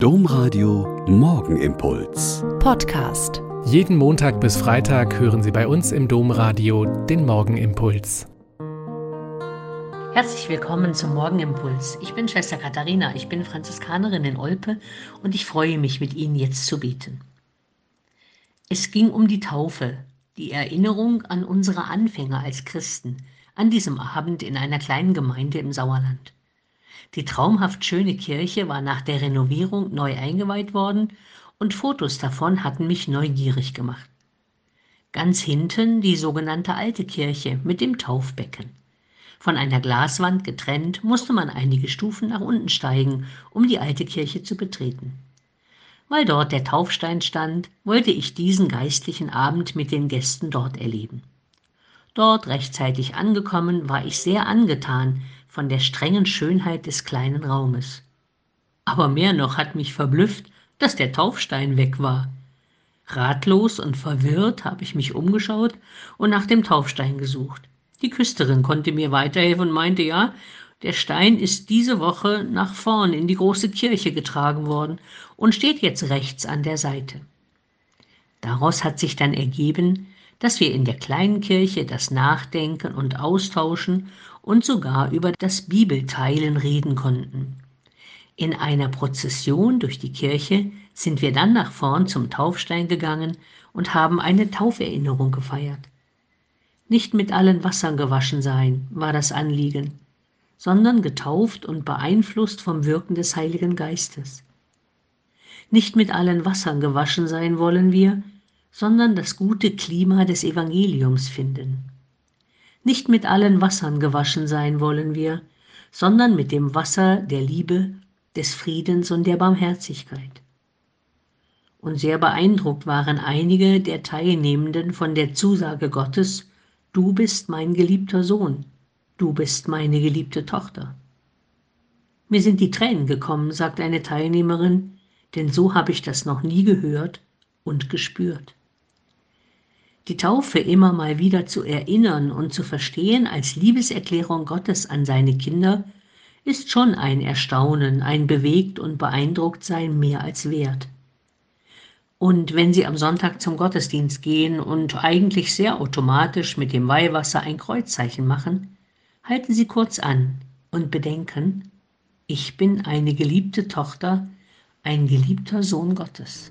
Domradio Morgenimpuls. Podcast. Jeden Montag bis Freitag hören Sie bei uns im Domradio den Morgenimpuls. Herzlich willkommen zum Morgenimpuls. Ich bin Schwester Katharina, ich bin Franziskanerin in Olpe und ich freue mich, mit Ihnen jetzt zu beten. Es ging um die Taufe, die Erinnerung an unsere Anfänge als Christen, an diesem Abend in einer kleinen Gemeinde im Sauerland. Die traumhaft schöne Kirche war nach der Renovierung neu eingeweiht worden und Fotos davon hatten mich neugierig gemacht. Ganz hinten die sogenannte alte Kirche mit dem Taufbecken. Von einer Glaswand getrennt musste man einige Stufen nach unten steigen, um die alte Kirche zu betreten. Weil dort der Taufstein stand, wollte ich diesen geistlichen Abend mit den Gästen dort erleben. Dort rechtzeitig angekommen, war ich sehr angetan von der strengen Schönheit des kleinen Raumes. Aber mehr noch hat mich verblüfft, dass der Taufstein weg war. Ratlos und verwirrt habe ich mich umgeschaut und nach dem Taufstein gesucht. Die Küsterin konnte mir weiterhelfen und meinte, ja, der Stein ist diese Woche nach vorn in die große Kirche getragen worden und steht jetzt rechts an der Seite. Daraus hat sich dann ergeben, dass wir in der kleinen Kirche das Nachdenken und Austauschen und sogar über das Bibelteilen reden konnten. In einer Prozession durch die Kirche sind wir dann nach vorn zum Taufstein gegangen und haben eine Tauferinnerung gefeiert. Nicht mit allen Wassern gewaschen sein war das Anliegen, sondern getauft und beeinflusst vom Wirken des Heiligen Geistes. Nicht mit allen Wassern gewaschen sein wollen wir, sondern das gute Klima des Evangeliums finden. Nicht mit allen Wassern gewaschen sein wollen wir, sondern mit dem Wasser der Liebe, des Friedens und der Barmherzigkeit. Und sehr beeindruckt waren einige der Teilnehmenden von der Zusage Gottes, du bist mein geliebter Sohn, du bist meine geliebte Tochter. Mir sind die Tränen gekommen, sagt eine Teilnehmerin, denn so habe ich das noch nie gehört und gespürt. Die Taufe immer mal wieder zu erinnern und zu verstehen als Liebeserklärung Gottes an seine Kinder ist schon ein Erstaunen, ein bewegt und beeindruckt sein mehr als wert. Und wenn Sie am Sonntag zum Gottesdienst gehen und eigentlich sehr automatisch mit dem Weihwasser ein Kreuzzeichen machen, halten Sie kurz an und bedenken, ich bin eine geliebte Tochter, ein geliebter Sohn Gottes.